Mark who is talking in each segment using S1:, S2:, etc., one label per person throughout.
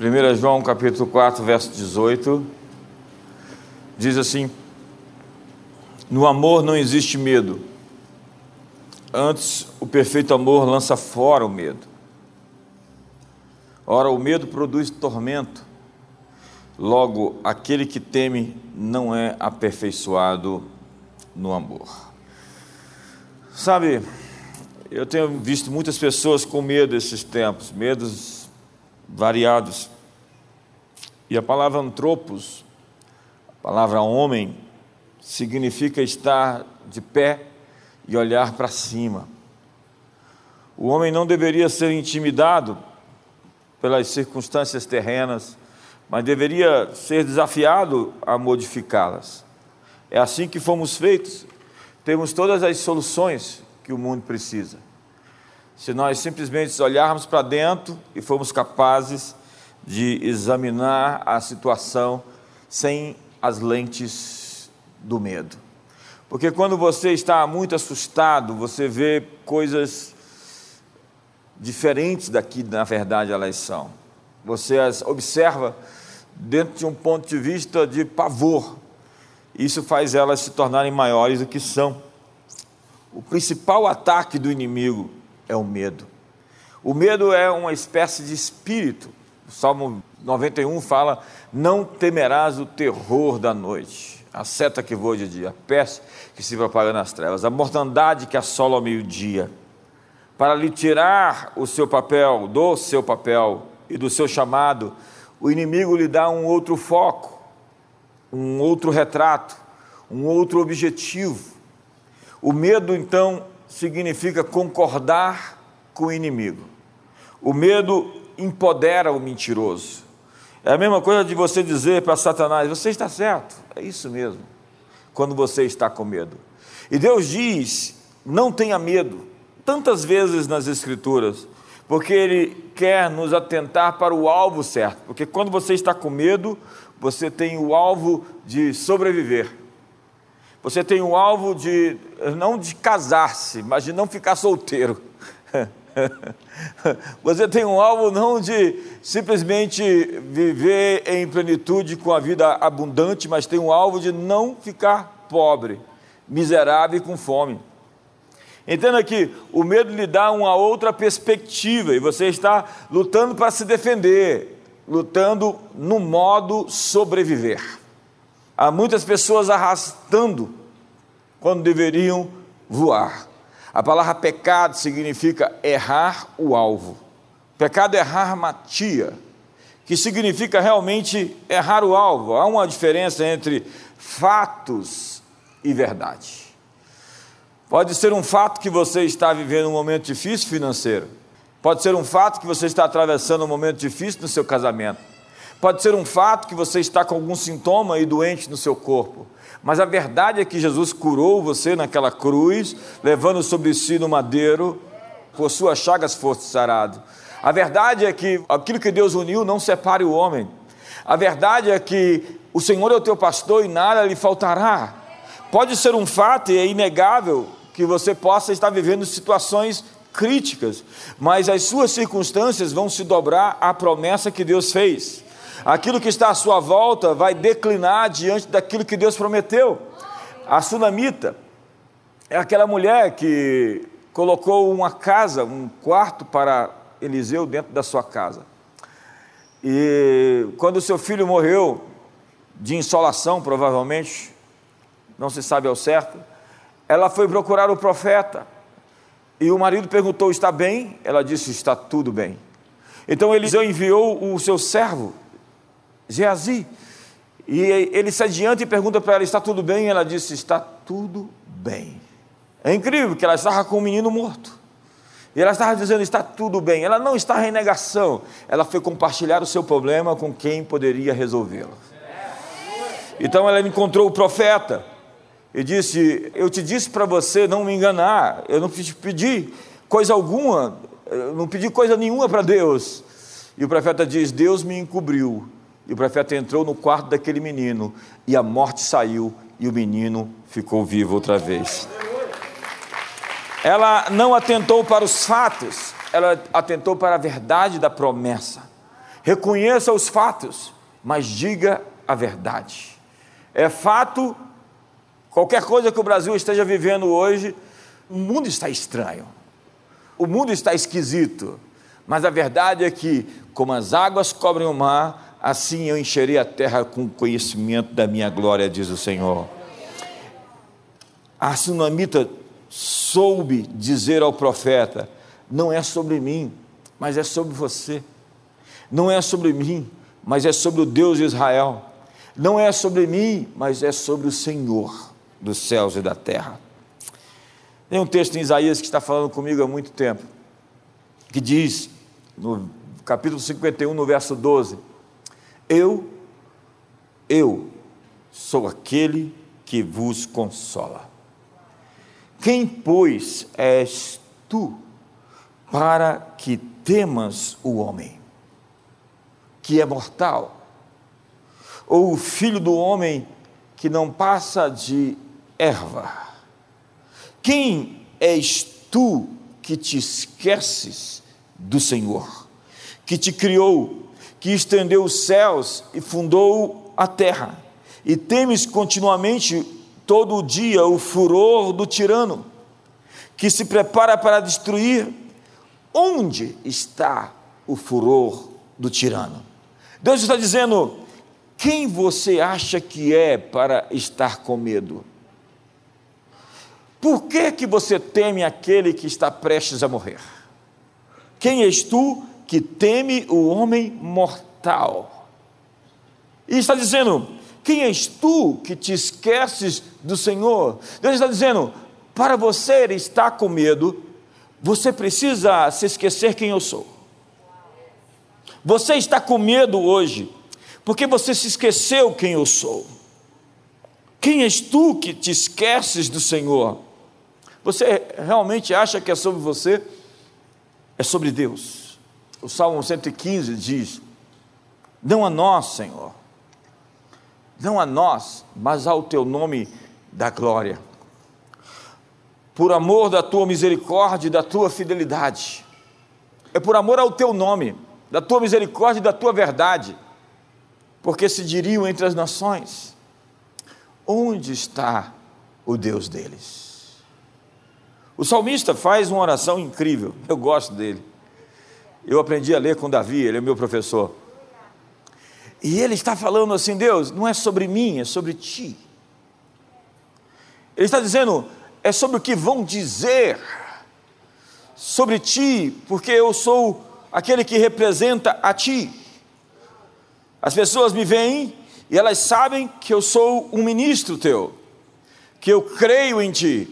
S1: 1 João capítulo 4, verso 18, diz assim: No amor não existe medo, antes o perfeito amor lança fora o medo. Ora, o medo produz tormento, logo, aquele que teme não é aperfeiçoado no amor. Sabe, eu tenho visto muitas pessoas com medo esses tempos, medos variados. E a palavra antropos, a palavra homem, significa estar de pé e olhar para cima. O homem não deveria ser intimidado pelas circunstâncias terrenas, mas deveria ser desafiado a modificá-las. É assim que fomos feitos. Temos todas as soluções que o mundo precisa. Se nós simplesmente olharmos para dentro e formos capazes de examinar a situação sem as lentes do medo. Porque quando você está muito assustado, você vê coisas diferentes daqui, na verdade, elas são. Você as observa dentro de um ponto de vista de pavor. Isso faz elas se tornarem maiores do que são. O principal ataque do inimigo é o medo. O medo é uma espécie de espírito. O Salmo 91 fala: Não temerás o terror da noite, a seta que voa de dia, a peste que se propaga nas trevas, a mortandade que assola ao meio-dia. Para lhe tirar o seu papel, do seu papel e do seu chamado, o inimigo lhe dá um outro foco, um outro retrato, um outro objetivo. O medo, então, significa concordar com o inimigo. O medo empodera o mentiroso. É a mesma coisa de você dizer para Satanás: você está certo. É isso mesmo. Quando você está com medo. E Deus diz: não tenha medo. Tantas vezes nas Escrituras, porque Ele quer nos atentar para o alvo certo. Porque quando você está com medo, você tem o alvo de sobreviver. Você tem o alvo de não de casar-se, mas de não ficar solteiro. Você tem um alvo não de simplesmente viver em plenitude com a vida abundante, mas tem um alvo de não ficar pobre, miserável e com fome. Entenda que o medo lhe dá uma outra perspectiva e você está lutando para se defender, lutando no modo sobreviver. Há muitas pessoas arrastando quando deveriam voar. A palavra pecado significa errar o alvo. Pecado é errar matia, que significa realmente errar o alvo. Há uma diferença entre fatos e verdade. Pode ser um fato que você está vivendo um momento difícil financeiro. Pode ser um fato que você está atravessando um momento difícil no seu casamento. Pode ser um fato que você está com algum sintoma e doente no seu corpo. Mas a verdade é que Jesus curou você naquela cruz, levando sobre si no madeiro, por suas chagas foste sarado. A verdade é que aquilo que Deus uniu não separe o homem. A verdade é que o Senhor é o teu pastor e nada lhe faltará. Pode ser um fato e é inegável que você possa estar vivendo situações críticas, mas as suas circunstâncias vão se dobrar à promessa que Deus fez aquilo que está à sua volta vai declinar diante daquilo que Deus prometeu. A sunamita é aquela mulher que colocou uma casa, um quarto para Eliseu dentro da sua casa. E quando seu filho morreu, de insolação provavelmente, não se sabe ao certo, ela foi procurar o profeta. E o marido perguntou: Está bem? Ela disse: Está tudo bem. Então Eliseu enviou o seu servo Geazi. E ele se adianta e pergunta para ela: Está tudo bem? E ela disse: Está tudo bem. É incrível que ela estava com um menino morto. E ela estava dizendo: Está tudo bem. Ela não está em negação. Ela foi compartilhar o seu problema com quem poderia resolvê-lo. Então ela encontrou o profeta e disse: Eu te disse para você não me enganar. Eu não te pedi coisa alguma. Eu não pedi coisa nenhuma para Deus. E o profeta diz: Deus me encobriu e o profeta entrou no quarto daquele menino, e a morte saiu, e o menino ficou vivo outra vez. Ela não atentou para os fatos, ela atentou para a verdade da promessa. reconheça os fatos, mas diga a verdade. É fato, qualquer coisa que o Brasil esteja vivendo hoje, o mundo está estranho, o mundo está esquisito, mas a verdade é que, como as águas cobrem o mar, assim eu encherei a terra com conhecimento da minha glória, diz o Senhor. A sunamita soube dizer ao profeta: não é sobre mim, mas é sobre você. Não é sobre mim, mas é sobre o Deus de Israel. Não é sobre mim, mas é sobre o Senhor dos céus e da terra. Tem um texto em Isaías que está falando comigo há muito tempo, que diz, no capítulo 51, no verso 12: Eu, eu sou aquele que vos consola. Quem, pois, és tu para que temas o homem, que é mortal, ou o filho do homem que não passa de erva? Quem és tu que te esqueces do Senhor, que te criou, que estendeu os céus e fundou a terra, e temes continuamente todo dia o furor do tirano, que se prepara para destruir, onde está o furor do tirano? Deus está dizendo: quem você acha que é para estar com medo? Por que, que você teme aquele que está prestes a morrer? Quem és tu que teme o homem mortal? E está dizendo: quem és tu que te esqueces do Senhor? Deus está dizendo: para você estar com medo, você precisa se esquecer quem eu sou. Você está com medo hoje, porque você se esqueceu quem eu sou. Quem és tu que te esqueces do Senhor? Você realmente acha que é sobre você? É sobre Deus. O Salmo 115 diz: Não a nós, Senhor, não a nós, mas ao teu nome da glória. Por amor da tua misericórdia e da tua fidelidade. É por amor ao teu nome, da tua misericórdia e da tua verdade. Porque se diriam entre as nações: onde está o Deus deles? O salmista faz uma oração incrível, eu gosto dele. Eu aprendi a ler com Davi, ele é meu professor. E ele está falando assim: Deus, não é sobre mim, é sobre ti. Ele está dizendo, é sobre o que vão dizer sobre ti, porque eu sou aquele que representa a ti. As pessoas me veem e elas sabem que eu sou um ministro teu, que eu creio em ti,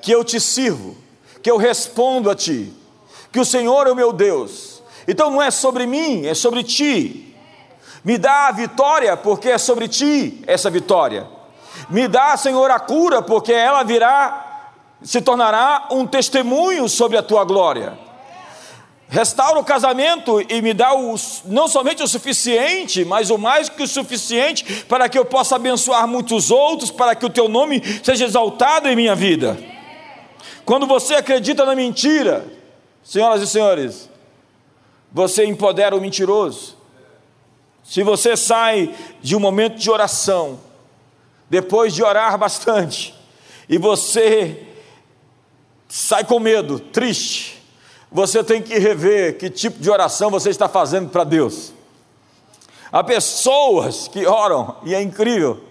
S1: que eu te sirvo, que eu respondo a ti, que o Senhor é o meu Deus. Então não é sobre mim, é sobre ti. Me dá a vitória, porque é sobre ti essa vitória. Me dá, Senhor, a cura, porque ela virá, se tornará um testemunho sobre a tua glória. Restaura o casamento e me dá o, não somente o suficiente, mas o mais que o suficiente para que eu possa abençoar muitos outros, para que o teu nome seja exaltado em minha vida. Quando você acredita na mentira, senhoras e senhores, você empodera o mentiroso. Se você sai de um momento de oração, depois de orar bastante, e você sai com medo, triste, você tem que rever que tipo de oração você está fazendo para Deus. Há pessoas que oram, e é incrível,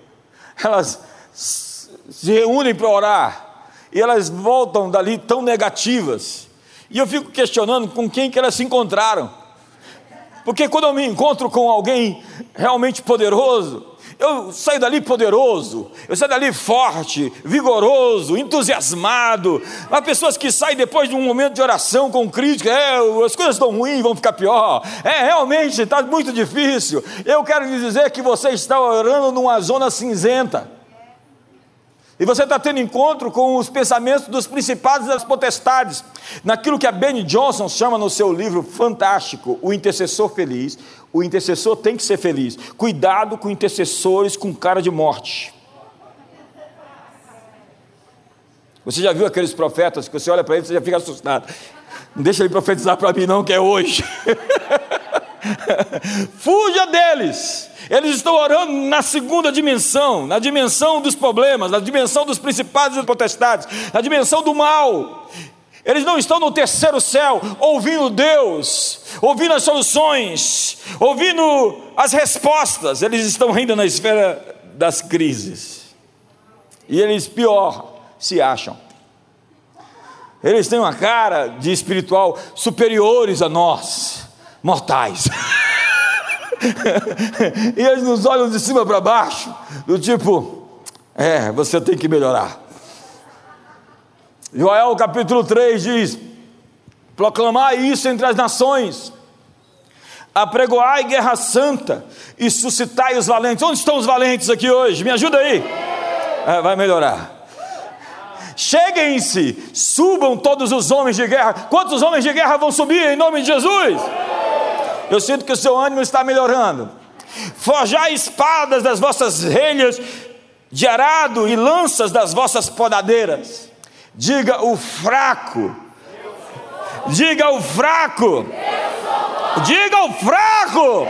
S1: elas se reúnem para orar, e elas voltam dali tão negativas, e eu fico questionando com quem que elas se encontraram. Porque quando eu me encontro com alguém realmente poderoso, eu saio dali poderoso, eu saio dali forte, vigoroso, entusiasmado. Há pessoas que saem depois de um momento de oração com crítica, é, as coisas estão ruins, vão ficar pior. É, realmente está muito difícil. Eu quero lhe dizer que você está orando numa zona cinzenta. E você está tendo encontro com os pensamentos dos principados e das potestades. Naquilo que a Benny Johnson chama no seu livro fantástico, O Intercessor Feliz. O intercessor tem que ser feliz. Cuidado com intercessores com cara de morte. Você já viu aqueles profetas que você olha para eles e já fica assustado. Não deixa ele profetizar para mim, não, que é hoje. Fuja deles. Eles estão orando na segunda dimensão, na dimensão dos problemas, na dimensão dos principados e potestades, na dimensão do mal. Eles não estão no terceiro céu, ouvindo Deus, ouvindo as soluções, ouvindo as respostas. Eles estão ainda na esfera das crises. E eles, pior, se acham. Eles têm uma cara de espiritual superiores a nós, mortais. e eles nos olham de cima para baixo, do tipo, é, você tem que melhorar. Joel capítulo 3 diz: proclamai isso entre as nações, apregoai guerra santa e suscitai os valentes. Onde estão os valentes aqui hoje? Me ajuda aí. É, vai melhorar. Cheguem-se, subam todos os homens de guerra. Quantos homens de guerra vão subir em nome de Jesus? Eu sinto que o seu ânimo está melhorando. Forjai espadas das vossas relhas de arado e lanças das vossas podadeiras. Diga o fraco. Diga o fraco. Diga o fraco.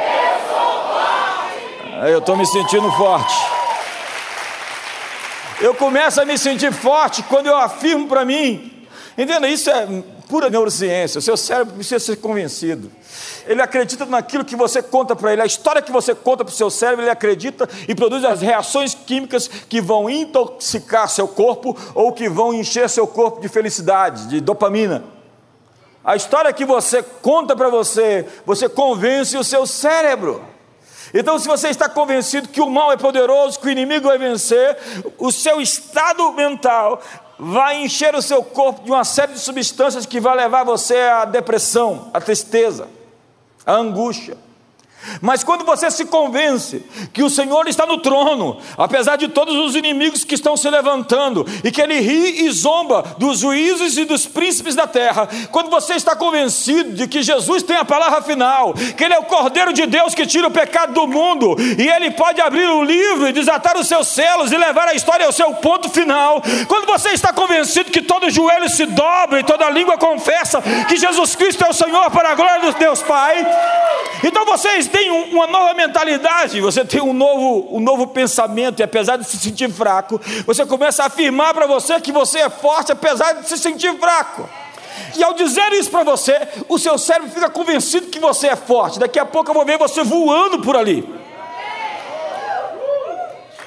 S1: Eu estou me sentindo forte. Eu começo a me sentir forte quando eu afirmo para mim. Entenda, isso é pura neurociência. O seu cérebro precisa ser convencido. Ele acredita naquilo que você conta para ele. A história que você conta para o seu cérebro, ele acredita e produz as reações químicas que vão intoxicar seu corpo ou que vão encher seu corpo de felicidade, de dopamina. A história que você conta para você, você convence o seu cérebro. Então, se você está convencido que o mal é poderoso, que o inimigo vai vencer, o seu estado mental vai encher o seu corpo de uma série de substâncias que vai levar você à depressão, à tristeza, à angústia. Mas quando você se convence que o Senhor está no trono, apesar de todos os inimigos que estão se levantando, e que Ele ri e zomba dos juízes e dos príncipes da terra, quando você está convencido de que Jesus tem a palavra final, que Ele é o Cordeiro de Deus que tira o pecado do mundo, e Ele pode abrir o livro e desatar os seus selos e levar a história ao seu ponto final, quando você está convencido que todo joelho se dobra e toda língua confessa que Jesus Cristo é o Senhor para a glória de Deus Pai, então vocês tem uma nova mentalidade, você tem um novo, um novo pensamento, e apesar de se sentir fraco, você começa a afirmar para você que você é forte, apesar de se sentir fraco. E ao dizer isso para você, o seu cérebro fica convencido que você é forte. Daqui a pouco eu vou ver você voando por ali.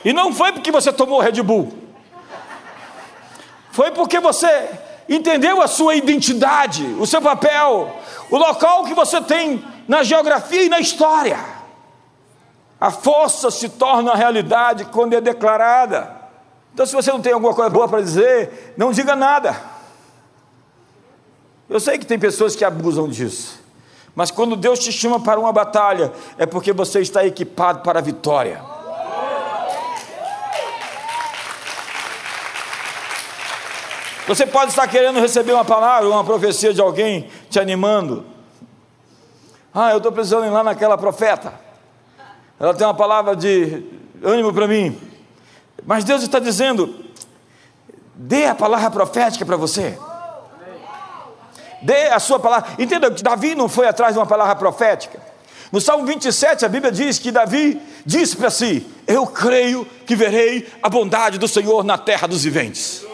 S1: E não foi porque você tomou Red Bull, foi porque você entendeu a sua identidade, o seu papel, o local que você tem na geografia e na história. A força se torna realidade quando é declarada. Então, se você não tem alguma coisa boa para dizer, não diga nada. Eu sei que tem pessoas que abusam disso, mas quando Deus te chama para uma batalha, é porque você está equipado para a vitória. Você pode estar querendo receber uma palavra, uma profecia de alguém te animando, ah, eu estou precisando ir lá naquela profeta. Ela tem uma palavra de ânimo para mim. Mas Deus está dizendo: dê a palavra profética para você. Dê a sua palavra. Entenda que Davi não foi atrás de uma palavra profética. No Salmo 27, a Bíblia diz que Davi disse para si: Eu creio que verei a bondade do Senhor na terra dos viventes.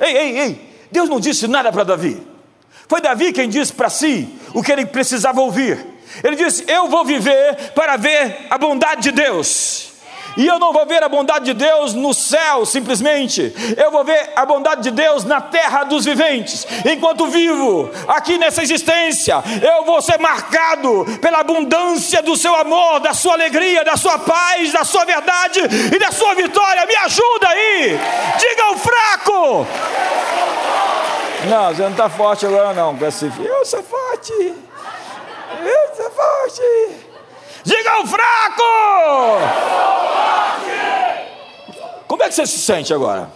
S1: Ei, ei, ei, Deus não disse nada para Davi. Foi Davi quem disse para si o que ele precisava ouvir. Ele disse: Eu vou viver para ver a bondade de Deus. E eu não vou ver a bondade de Deus no céu simplesmente, eu vou ver a bondade de Deus na terra dos viventes. Enquanto vivo aqui nessa existência, eu vou ser marcado pela abundância do seu amor, da sua alegria, da sua paz, da sua verdade e da sua vitória. Me ajuda aí, diga o fraco. Não, você não está forte agora não, com esse Eu sou forte. Eu sou forte. Diga o fraco! Como é que você se sente agora?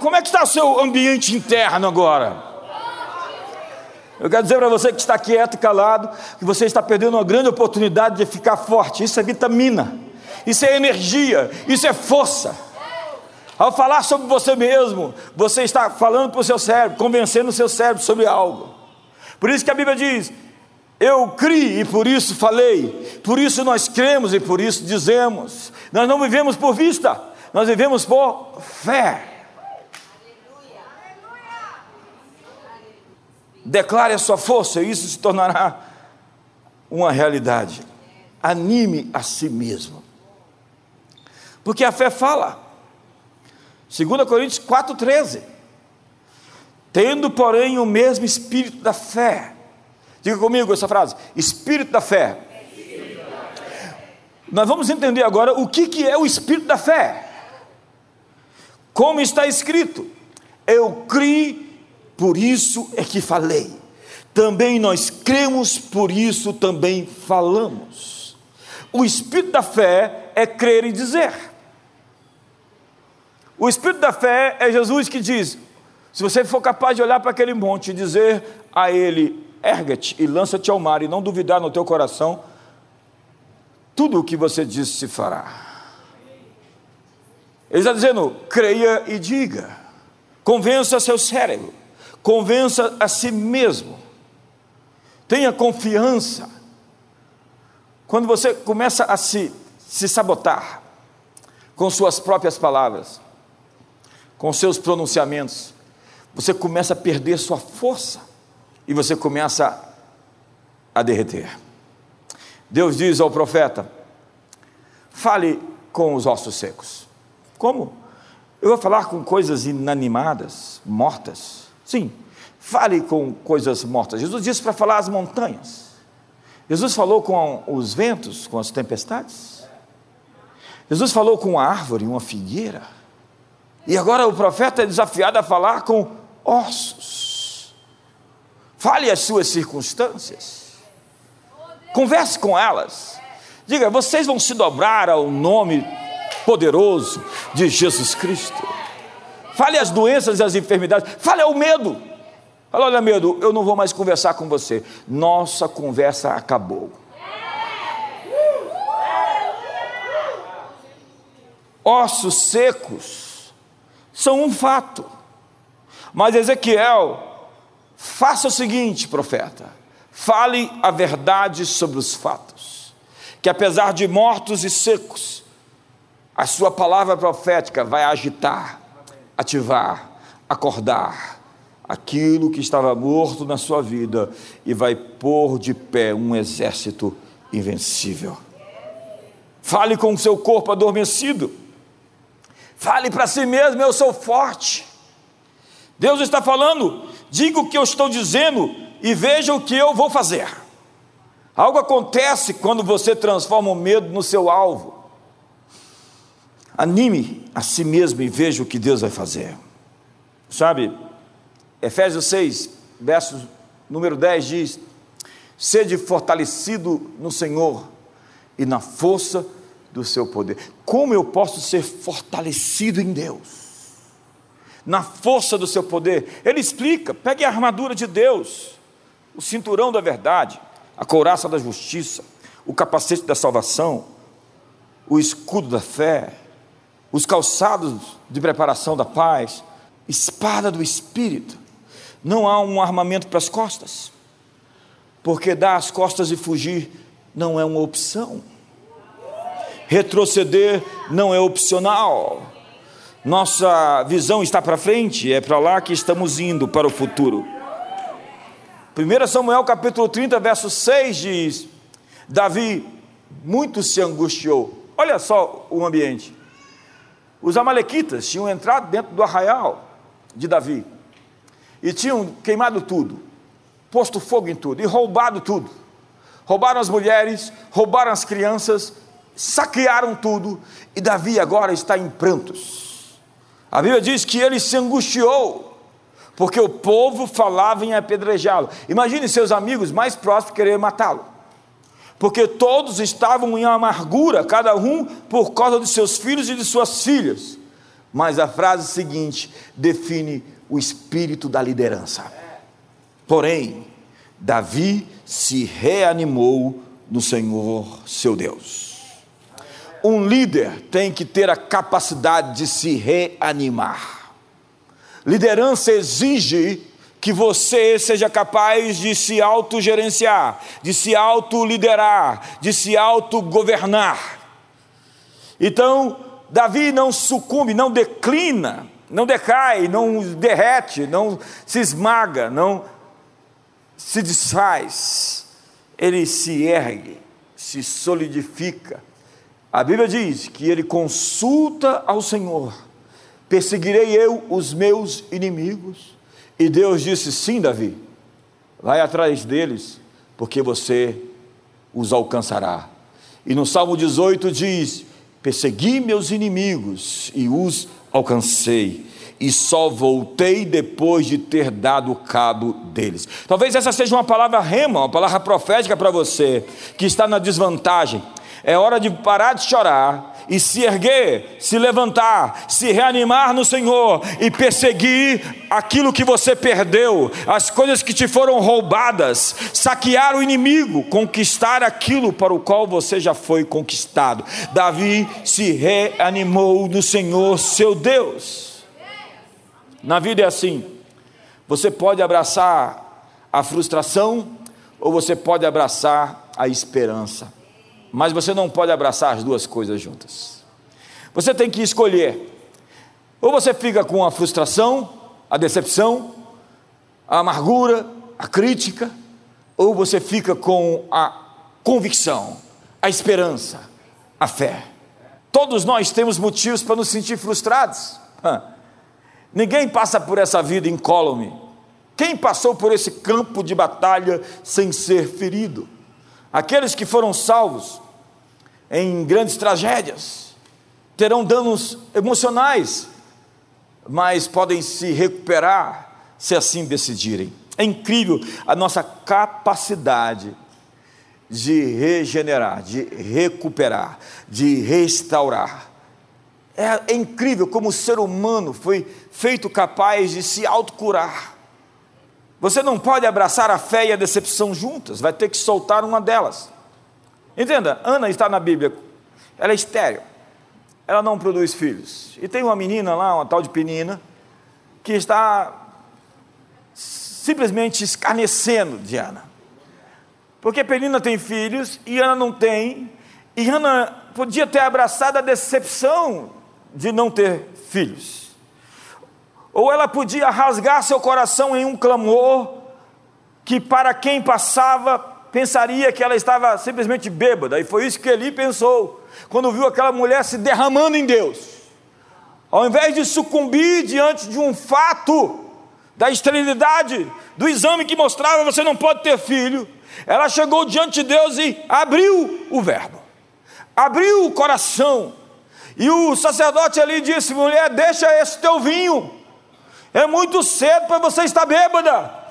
S1: Como é que está o seu ambiente interno agora? Eu quero dizer para você que está quieto e calado, que você está perdendo uma grande oportunidade de ficar forte. Isso é vitamina, isso é energia, isso é força. Ao falar sobre você mesmo, você está falando para o seu cérebro, convencendo o seu cérebro sobre algo. Por isso que a Bíblia diz: Eu criei e por isso falei, por isso nós cremos e por isso dizemos. Nós não vivemos por vista, nós vivemos por fé. Declare a sua força e isso se tornará uma realidade. Anime a si mesmo. Porque a fé fala. 2 Coríntios 4,13. Tendo, porém, o mesmo espírito da fé Diga comigo essa frase: Espírito da fé. Nós vamos entender agora o que, que é o Espírito da fé. Como está escrito: Eu criei, por isso é que falei. Também nós cremos, por isso também falamos. O Espírito da fé é crer e dizer. O Espírito da fé é Jesus que diz: se você for capaz de olhar para aquele monte e dizer a ele, erga-te e lança-te ao mar, e não duvidar no teu coração, tudo o que você disse se fará. Ele está dizendo: creia e diga, convença seu cérebro, convença a si mesmo, tenha confiança. Quando você começa a se, se sabotar com suas próprias palavras, com seus pronunciamentos, você começa a perder sua força e você começa a derreter. Deus diz ao profeta: fale com os ossos secos. Como? Eu vou falar com coisas inanimadas, mortas? Sim, fale com coisas mortas. Jesus disse para falar às montanhas. Jesus falou com os ventos, com as tempestades. Jesus falou com a árvore, uma figueira. E agora o profeta é desafiado a falar com ossos. Fale as suas circunstâncias. Converse com elas. Diga, vocês vão se dobrar ao nome poderoso de Jesus Cristo. Fale as doenças e as enfermidades. Fale ao medo. Fala, olha, medo, eu não vou mais conversar com você. Nossa conversa acabou. Ossos secos são um fato. Mas Ezequiel Faça o seguinte, profeta: fale a verdade sobre os fatos, que apesar de mortos e secos, a sua palavra profética vai agitar, ativar, acordar aquilo que estava morto na sua vida e vai pôr de pé um exército invencível. Fale com o seu corpo adormecido. Fale para si mesmo: eu sou forte. Deus está falando, diga o que eu estou dizendo e veja o que eu vou fazer. Algo acontece quando você transforma o medo no seu alvo. Anime a si mesmo e veja o que Deus vai fazer. Sabe, Efésios 6, verso número 10 diz: Sede fortalecido no Senhor e na força do seu poder. Como eu posso ser fortalecido em Deus? na força do seu poder. Ele explica: pegue a armadura de Deus, o cinturão da verdade, a couraça da justiça, o capacete da salvação, o escudo da fé, os calçados de preparação da paz, espada do espírito. Não há um armamento para as costas, porque dar as costas e fugir não é uma opção. Retroceder não é opcional. Nossa visão está para frente, é para lá que estamos indo, para o futuro. 1 Samuel capítulo 30, verso 6 diz: Davi muito se angustiou. Olha só o ambiente. Os amalequitas tinham entrado dentro do arraial de Davi e tinham queimado tudo, posto fogo em tudo e roubado tudo. Roubaram as mulheres, roubaram as crianças, saquearam tudo e Davi agora está em prantos a Bíblia diz que ele se angustiou, porque o povo falava em apedrejá-lo. Imagine seus amigos mais próximos querer matá-lo, porque todos estavam em amargura, cada um por causa de seus filhos e de suas filhas. Mas a frase seguinte define o espírito da liderança. Porém, Davi se reanimou no Senhor seu Deus um líder tem que ter a capacidade de se reanimar. Liderança exige que você seja capaz de se autogerenciar, de se autoliderar, de se autogovernar. Então, Davi não sucumbe, não declina, não decai, não derrete, não se esmaga, não se desfaz. Ele se ergue, se solidifica. A Bíblia diz que ele consulta ao Senhor: perseguirei eu os meus inimigos? E Deus disse: Sim, Davi, vai atrás deles, porque você os alcançará. E no Salmo 18 diz: Persegui meus inimigos e os alcancei, e só voltei depois de ter dado cabo deles. Talvez essa seja uma palavra rema, uma palavra profética para você que está na desvantagem. É hora de parar de chorar e se erguer, se levantar, se reanimar no Senhor e perseguir aquilo que você perdeu, as coisas que te foram roubadas, saquear o inimigo, conquistar aquilo para o qual você já foi conquistado. Davi se reanimou no Senhor, seu Deus. Na vida é assim: você pode abraçar a frustração ou você pode abraçar a esperança mas você não pode abraçar as duas coisas juntas. Você tem que escolher. Ou você fica com a frustração, a decepção, a amargura, a crítica, ou você fica com a convicção, a esperança, a fé. Todos nós temos motivos para nos sentir frustrados. Ninguém passa por essa vida incólume. Quem passou por esse campo de batalha sem ser ferido? Aqueles que foram salvos em grandes tragédias, terão danos emocionais, mas podem se recuperar se assim decidirem. É incrível a nossa capacidade de regenerar, de recuperar, de restaurar. É, é incrível como o ser humano foi feito capaz de se autocurar. Você não pode abraçar a fé e a decepção juntas, vai ter que soltar uma delas. Entenda, Ana está na Bíblia, ela é estéreo, ela não produz filhos. E tem uma menina lá, uma tal de Penina, que está simplesmente escarnecendo de Ana. Porque Penina tem filhos e Ana não tem, e Ana podia ter abraçado a decepção de não ter filhos. Ou ela podia rasgar seu coração em um clamor que para quem passava pensaria que ela estava simplesmente bêbada, e foi isso que Eli pensou, quando viu aquela mulher se derramando em Deus. Ao invés de sucumbir diante de um fato da esterilidade, do exame que mostrava você não pode ter filho, ela chegou diante de Deus e abriu o verbo, abriu o coração, e o sacerdote ali disse: mulher, deixa esse teu vinho, é muito cedo para você estar bêbada.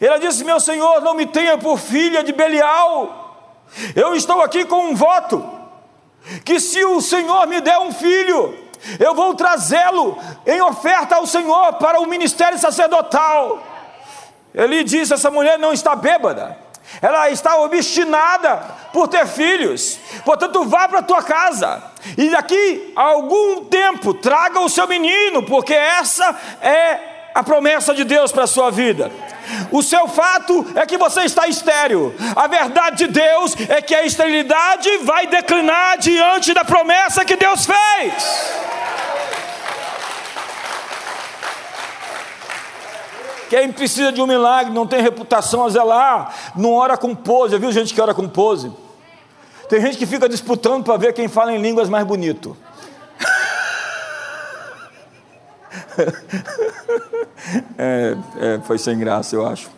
S1: Ela disse: Meu senhor, não me tenha por filha de Belial. Eu estou aqui com um voto: que se o senhor me der um filho, eu vou trazê-lo em oferta ao senhor para o ministério sacerdotal. Ele disse: Essa mulher não está bêbada. Ela está obstinada por ter filhos, portanto, vá para a tua casa e daqui a algum tempo traga o seu menino, porque essa é a promessa de Deus para a sua vida. O seu fato é que você está estéreo. A verdade de Deus é que a esterilidade vai declinar diante da promessa que Deus fez. Quem precisa de um milagre não tem reputação a zelar, não ora com pose. Viu gente que ora com pose? Tem gente que fica disputando para ver quem fala em línguas mais bonito. É, é, foi sem graça, eu acho.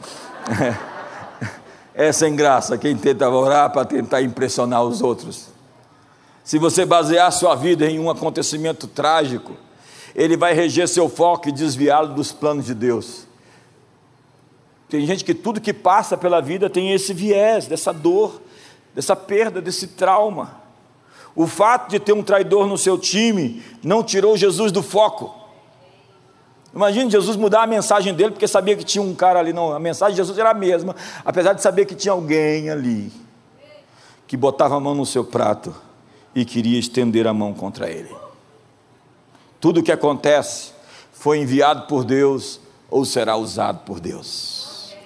S1: É, é sem graça quem tenta orar para tentar impressionar os outros. Se você basear sua vida em um acontecimento trágico, ele vai reger seu foco e desviá-lo dos planos de Deus. Tem gente que tudo que passa pela vida tem esse viés, dessa dor, dessa perda, desse trauma. O fato de ter um traidor no seu time não tirou Jesus do foco. Imagine Jesus mudar a mensagem dele porque sabia que tinha um cara ali. Não, a mensagem de Jesus era a mesma, apesar de saber que tinha alguém ali que botava a mão no seu prato e queria estender a mão contra ele. Tudo o que acontece foi enviado por Deus ou será usado por Deus.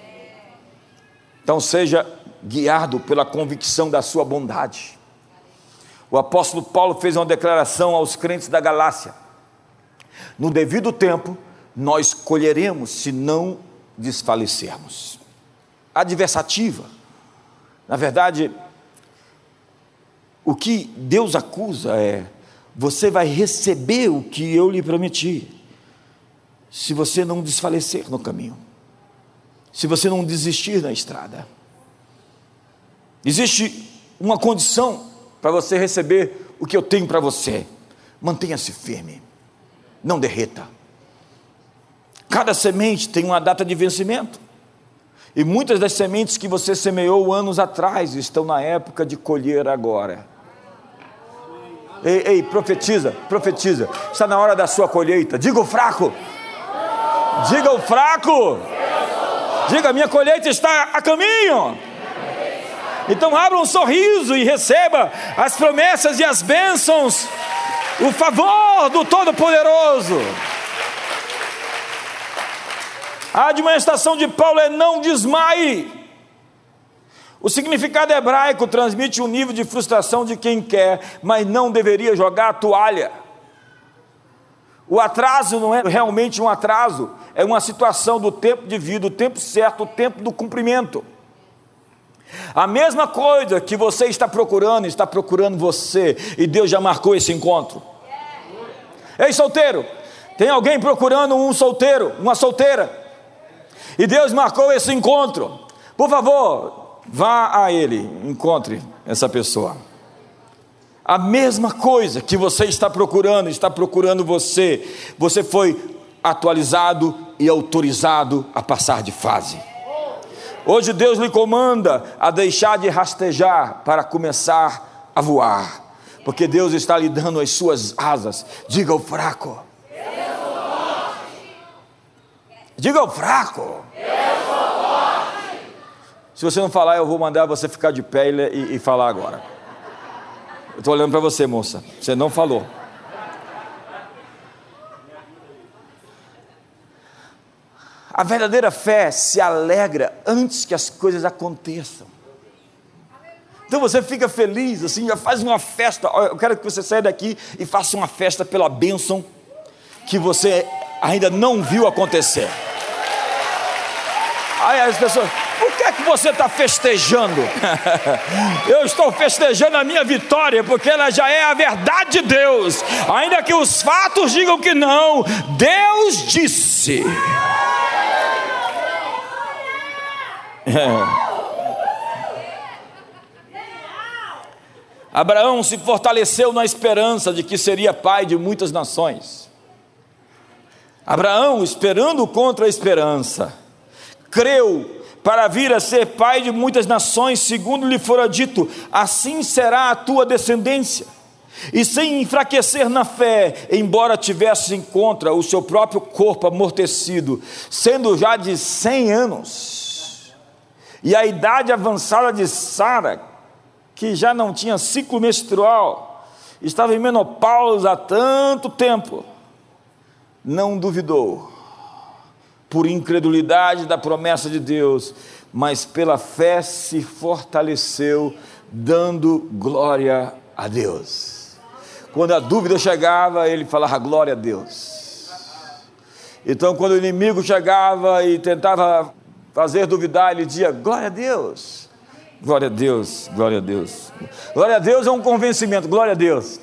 S1: Então seja guiado pela convicção da sua bondade. O apóstolo Paulo fez uma declaração aos crentes da Galácia: no devido tempo, nós colheremos se não desfalecermos. Adversativa. Na verdade, o que Deus acusa é: você vai receber o que eu lhe prometi, se você não desfalecer no caminho, se você não desistir na estrada. Existe uma condição para você receber o que eu tenho para você. Mantenha-se firme, não derreta. Cada semente tem uma data de vencimento. E muitas das sementes que você semeou anos atrás estão na época de colher agora. Ei, ei, profetiza, profetiza. Está na hora da sua colheita. Diga o fraco. Diga o fraco. Diga, minha colheita está a caminho. Então abra um sorriso e receba as promessas e as bênçãos, o favor do Todo-Poderoso. A admoestação de Paulo é não desmaie. O significado hebraico transmite um nível de frustração de quem quer, mas não deveria jogar a toalha. O atraso não é realmente um atraso, é uma situação do tempo de vida, o tempo certo, o tempo do cumprimento. A mesma coisa que você está procurando, está procurando você, e Deus já marcou esse encontro. Ei, solteiro, tem alguém procurando um solteiro, uma solteira? E Deus marcou esse encontro. Por favor, vá a Ele, encontre essa pessoa. A mesma coisa que você está procurando, está procurando você. Você foi atualizado e autorizado a passar de fase. Hoje Deus lhe comanda a deixar de rastejar para começar a voar, porque Deus está lhe dando as suas asas. Diga ao fraco, Diga ao fraco. Se você não falar, eu vou mandar você ficar de pé e, e falar agora. Eu estou olhando para você, moça. Você não falou. A verdadeira fé se alegra antes que as coisas aconteçam. Então você fica feliz, assim, já faz uma festa. Eu quero que você saia daqui e faça uma festa pela bênção que você ainda não viu acontecer. Aí as pessoas, por que é que você está festejando? Eu estou festejando a minha vitória, porque ela já é a verdade de Deus, ainda que os fatos digam que não, Deus disse. É. Abraão se fortaleceu na esperança de que seria pai de muitas nações. Abraão, esperando contra a esperança, creu para vir a ser pai de muitas nações, segundo lhe fora dito: assim será a tua descendência. E sem enfraquecer na fé, embora tivesse em contra o seu próprio corpo amortecido, sendo já de cem anos, e a idade avançada de Sara, que já não tinha ciclo menstrual, estava em menopausa há tanto tempo, não duvidou por incredulidade da promessa de Deus, mas pela fé se fortaleceu, dando glória a Deus. Quando a dúvida chegava, ele falava glória a Deus. Então, quando o inimigo chegava e tentava fazer duvidar, ele dizia glória a Deus. Glória a Deus, glória a Deus. Glória a Deus é um convencimento, glória a Deus.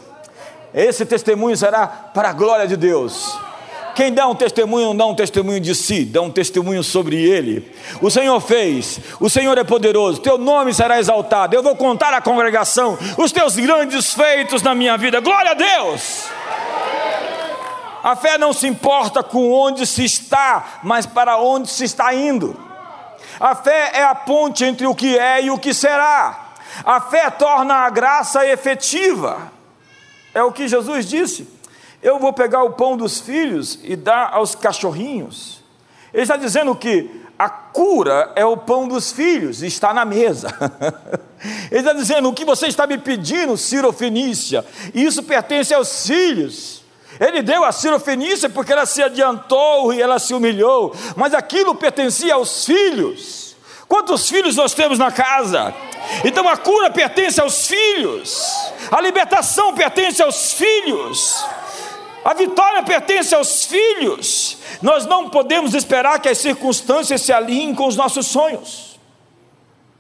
S1: Esse testemunho será para a glória de Deus. Quem dá um testemunho não dá um testemunho de si, dá um testemunho sobre ele. O Senhor fez, o Senhor é poderoso, teu nome será exaltado. Eu vou contar à congregação os teus grandes feitos na minha vida. Glória a Deus! A fé não se importa com onde se está, mas para onde se está indo. A fé é a ponte entre o que é e o que será. A fé torna a graça efetiva. É o que Jesus disse. Eu vou pegar o pão dos filhos e dar aos cachorrinhos. Ele está dizendo que a cura é o pão dos filhos, está na mesa. Ele está dizendo: o que você está me pedindo, Ciro Fenícia, isso pertence aos filhos. Ele deu a Ciro Fenícia porque ela se adiantou e ela se humilhou, mas aquilo pertencia aos filhos. Quantos filhos nós temos na casa? Então a cura pertence aos filhos, a libertação pertence aos filhos, a vitória pertence aos filhos. Nós não podemos esperar que as circunstâncias se alinhem com os nossos sonhos.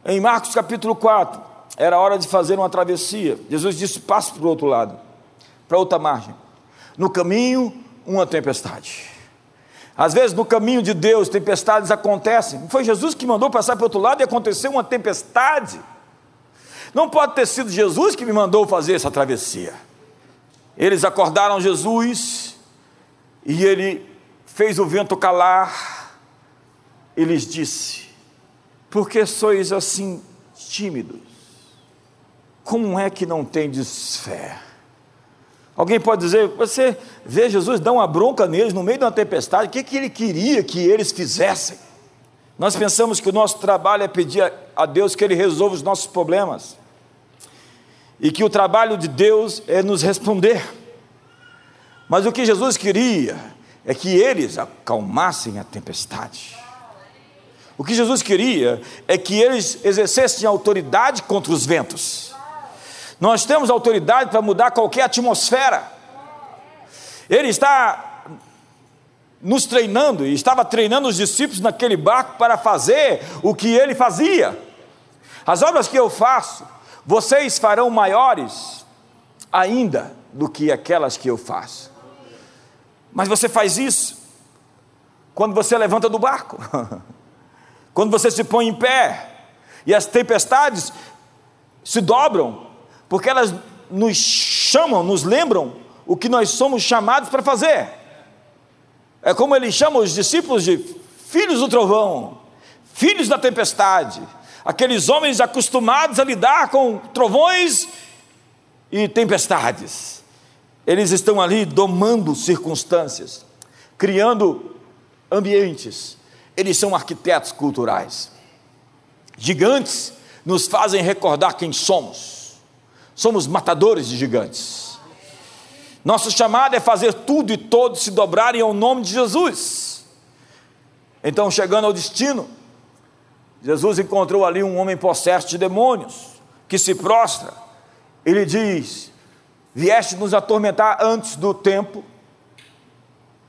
S1: Em Marcos capítulo 4, era hora de fazer uma travessia. Jesus disse: passe para o outro lado, para outra margem. No caminho, uma tempestade. Às vezes, no caminho de Deus, tempestades acontecem. Não foi Jesus que mandou passar para o outro lado e aconteceu uma tempestade. Não pode ter sido Jesus que me mandou fazer essa travessia. Eles acordaram Jesus e ele fez o vento calar e lhes disse: Por que sois assim tímidos? Como é que não tendes fé? Alguém pode dizer, você vê Jesus dar uma bronca neles no meio de uma tempestade, o que, que ele queria que eles fizessem? Nós pensamos que o nosso trabalho é pedir a Deus que Ele resolva os nossos problemas, e que o trabalho de Deus é nos responder. Mas o que Jesus queria é que eles acalmassem a tempestade. O que Jesus queria é que eles exercessem autoridade contra os ventos. Nós temos autoridade para mudar qualquer atmosfera. Ele está nos treinando, e estava treinando os discípulos naquele barco para fazer o que ele fazia. As obras que eu faço, vocês farão maiores ainda do que aquelas que eu faço. Mas você faz isso quando você levanta do barco, quando você se põe em pé, e as tempestades se dobram porque elas nos chamam, nos lembram o que nós somos chamados para fazer. É como ele chama os discípulos de filhos do trovão, filhos da tempestade, aqueles homens acostumados a lidar com trovões e tempestades. Eles estão ali domando circunstâncias, criando ambientes. Eles são arquitetos culturais. Gigantes nos fazem recordar quem somos somos matadores de gigantes. Nosso chamado é fazer tudo e todos se dobrarem ao nome de Jesus. Então, chegando ao destino, Jesus encontrou ali um homem possesso de demônios, que se prostra. Ele diz: Vieste nos atormentar antes do tempo.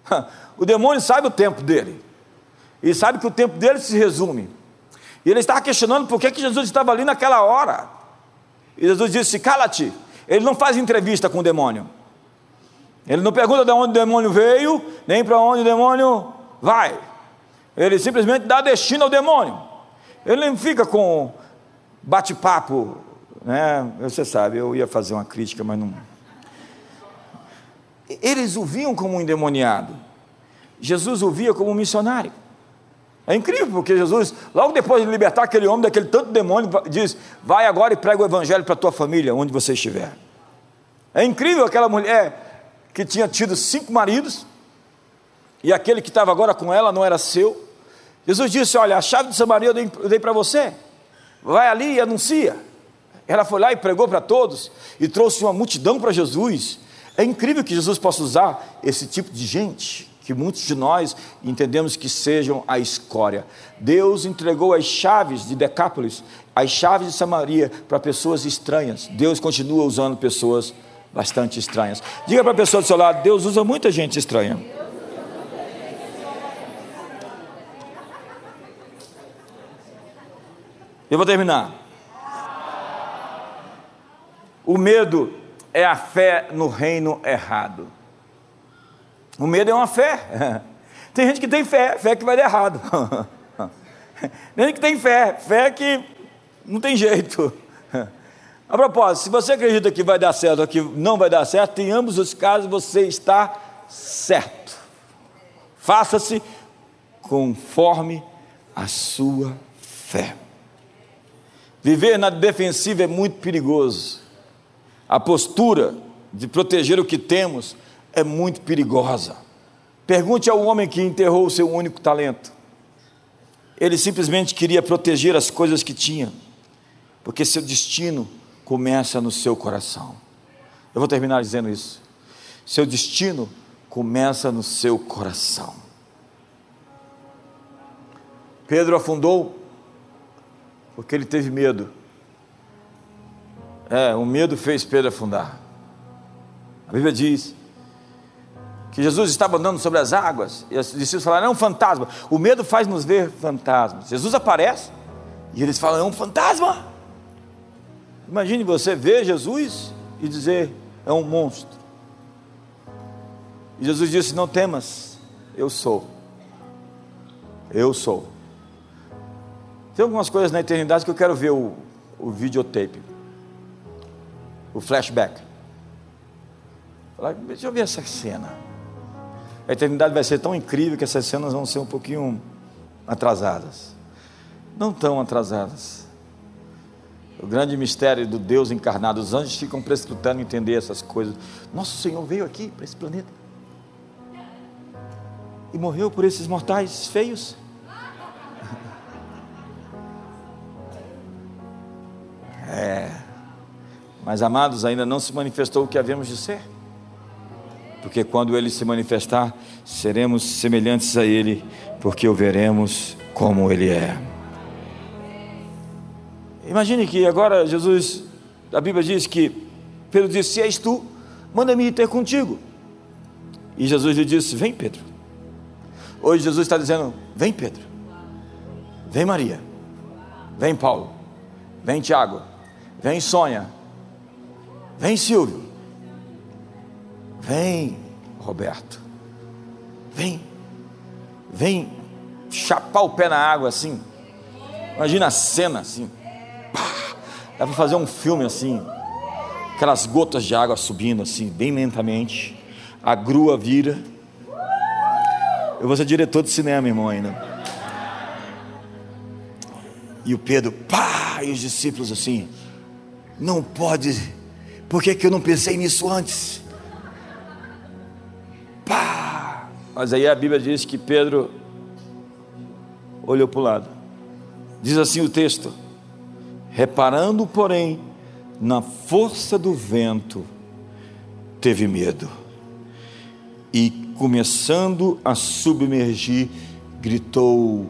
S1: O demônio sabe o tempo dele, e sabe que o tempo dele se resume. E ele estava questionando por que, que Jesus estava ali naquela hora. E Jesus disse: Cala-te. Ele não faz entrevista com o demônio. Ele não pergunta de onde o demônio veio, nem para onde o demônio vai. Ele simplesmente dá destino ao demônio. Ele não fica com bate-papo, né? Você sabe, eu ia fazer uma crítica, mas não. Eles o viam como um endemoniado. Jesus o via como um missionário. É incrível, porque Jesus, logo depois de libertar aquele homem daquele tanto demônio, diz: Vai agora e prega o evangelho para a tua família, onde você estiver. É incrível aquela mulher que tinha tido cinco maridos, e aquele que estava agora com ela não era seu. Jesus disse: Olha, a chave de Samaria eu dei, para você, vai ali e anuncia. Ela foi lá e pregou para todos, e trouxe uma multidão para Jesus. É incrível que Jesus possa usar esse tipo de gente que muitos de nós entendemos que sejam a escória. Deus entregou as chaves de Decápolis, as chaves de Samaria para pessoas estranhas. Deus continua usando pessoas bastante estranhas. Diga para a pessoa do seu lado: Deus usa muita gente estranha. Eu vou terminar. O medo é a fé no reino errado. O medo é uma fé. Tem gente que tem fé, fé que vai dar errado. Tem gente que tem fé, fé que não tem jeito. A propósito, se você acredita que vai dar certo ou que não vai dar certo, em ambos os casos você está certo. Faça-se conforme a sua fé. Viver na defensiva é muito perigoso. A postura de proteger o que temos é muito perigosa. Pergunte ao homem que enterrou o seu único talento. Ele simplesmente queria proteger as coisas que tinha, porque seu destino começa no seu coração. Eu vou terminar dizendo isso. Seu destino começa no seu coração. Pedro afundou porque ele teve medo. É, o medo fez Pedro afundar. A Bíblia diz que Jesus estava andando sobre as águas e os discípulos falaram: é um fantasma. O medo faz nos ver fantasmas. Jesus aparece e eles falam: é um fantasma. Imagine você ver Jesus e dizer: é um monstro. E Jesus disse: Não temas, eu sou. Eu sou. Tem algumas coisas na eternidade que eu quero ver o, o videotape, o flashback. Deixa eu ver essa cena. A eternidade vai ser tão incrível que essas cenas vão ser um pouquinho atrasadas. Não tão atrasadas. O grande mistério do Deus encarnado, os anjos ficam prescrutando entender essas coisas. Nosso Senhor veio aqui para esse planeta e morreu por esses mortais feios. Mas amados, ainda não se manifestou o que havemos de ser. Porque quando ele se manifestar, seremos semelhantes a ele, porque o veremos como ele é. Imagine que agora Jesus, a Bíblia diz que Pedro disse: Se és tu, manda-me ir ter contigo. E Jesus lhe disse: Vem, Pedro. Hoje Jesus está dizendo: Vem, Pedro. Vem, Maria. Vem, Paulo. Vem, Tiago. Vem Sônia. Vem Silvio. Vem Roberto. Vem. Vem chapar o pé na água assim. Imagina a cena assim. Dá para fazer um filme assim. Aquelas gotas de água subindo assim, bem lentamente. A grua vira. Eu vou ser diretor de cinema, irmão, ainda. E o Pedro, pá, e os discípulos assim. Não pode. Por que, que eu não pensei nisso antes? Pá! Mas aí a Bíblia diz que Pedro olhou para o lado. Diz assim o texto: reparando, porém, na força do vento, teve medo. E começando a submergir, gritou: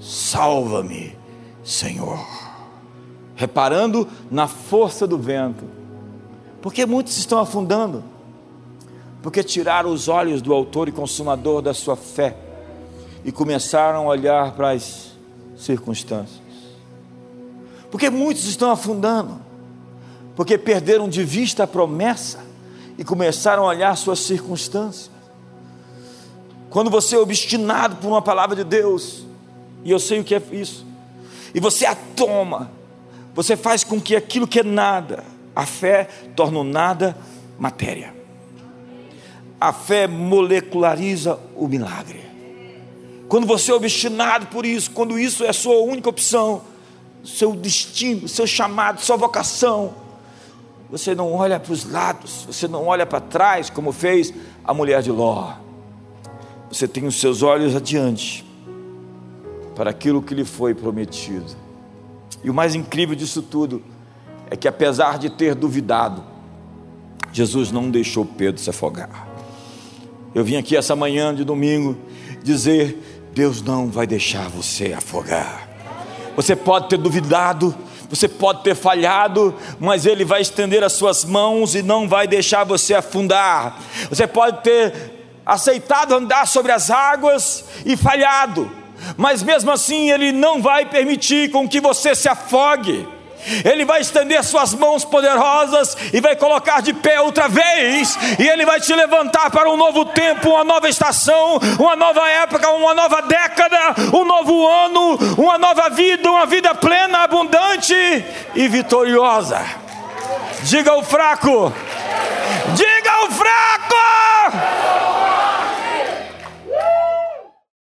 S1: Salva-me, Senhor reparando na força do vento. Porque muitos estão afundando? Porque tiraram os olhos do autor e consumador da sua fé e começaram a olhar para as circunstâncias. Porque muitos estão afundando? Porque perderam de vista a promessa e começaram a olhar suas circunstâncias. Quando você é obstinado por uma palavra de Deus, e eu sei o que é isso, e você a toma, você faz com que aquilo que é nada, a fé torna o nada matéria. A fé moleculariza o milagre. Quando você é obstinado por isso, quando isso é a sua única opção, seu destino, seu chamado, sua vocação, você não olha para os lados, você não olha para trás, como fez a mulher de Ló. Você tem os seus olhos adiante para aquilo que lhe foi prometido. E o mais incrível disso tudo é que, apesar de ter duvidado, Jesus não deixou Pedro se afogar. Eu vim aqui essa manhã de domingo dizer: Deus não vai deixar você afogar. Você pode ter duvidado, você pode ter falhado, mas Ele vai estender as suas mãos e não vai deixar você afundar. Você pode ter aceitado andar sobre as águas e falhado, mas mesmo assim Ele não vai permitir com que você se afogue. Ele vai estender suas mãos poderosas e vai colocar de pé outra vez, e Ele vai te levantar para um novo tempo, uma nova estação, uma nova época, uma nova década, um novo ano, uma nova vida, uma vida plena, abundante e vitoriosa. Diga o fraco, diga o fraco.